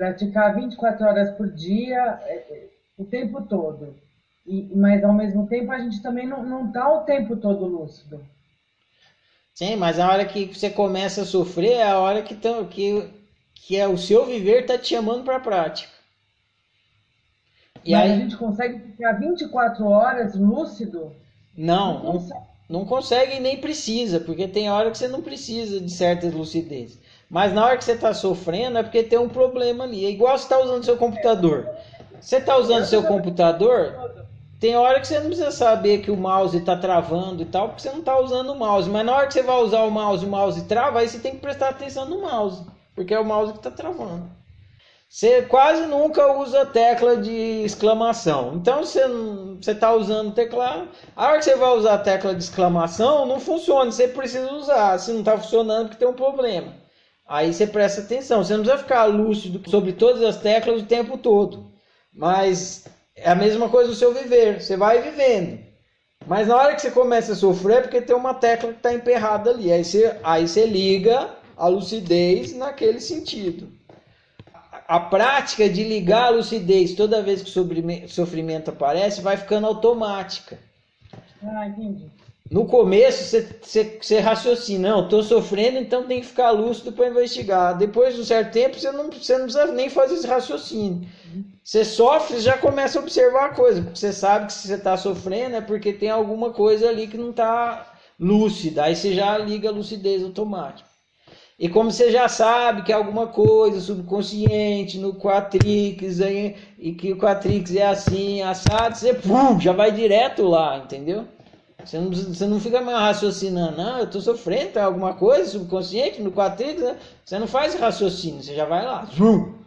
praticar 24 horas por dia, é, é, o tempo todo. E, mas ao mesmo tempo a gente também não, não tá o tempo todo lúcido. Sim, mas a hora que você começa a sofrer é a hora que, tão, que, que é o seu viver tá te chamando para a prática. E mas aí a gente consegue ficar 24 horas lúcido? Não, não consegue. não consegue e nem precisa, porque tem hora que você não precisa de certa lucidez. Mas na hora que você está sofrendo é porque tem um problema ali. É igual você está usando seu computador. Você está usando seu computador, tem hora que você não precisa saber que o mouse está travando e tal, porque você não está usando o mouse. Mas na hora que você vai usar o mouse, o mouse trava, aí você tem que prestar atenção no mouse, porque é o mouse que está travando. Você quase nunca usa tecla de exclamação. Então você está usando o teclado. A hora que você vai usar a tecla de exclamação, não funciona. Você precisa usar. Se não está funcionando, porque tem um problema. Aí você presta atenção. Você não precisa ficar lúcido sobre todas as teclas o tempo todo. Mas é a mesma coisa do seu viver. Você vai vivendo. Mas na hora que você começa a sofrer, é porque tem uma tecla que está emperrada ali. Aí você, aí você liga a lucidez naquele sentido. A prática de ligar a lucidez toda vez que o sofrimento aparece vai ficando automática. Ah, entendi. No começo você, você, você raciocina, não, estou sofrendo, então tem que ficar lúcido para investigar. Depois de um certo tempo você não, você não precisa nem fazer esse raciocínio. Você sofre e já começa a observar a coisa, porque você sabe que se você está sofrendo é porque tem alguma coisa ali que não está lúcida. Aí você já liga a lucidez automática. E como você já sabe que é alguma coisa subconsciente no Quatrix, e que o Quatrix é assim, assado, você pum, já vai direto lá, entendeu? Você não, você não fica mais raciocinando, não, eu estou sofrendo, tem alguma coisa subconsciente no Quatrix, né? Você não faz raciocínio, você já vai lá, zoom,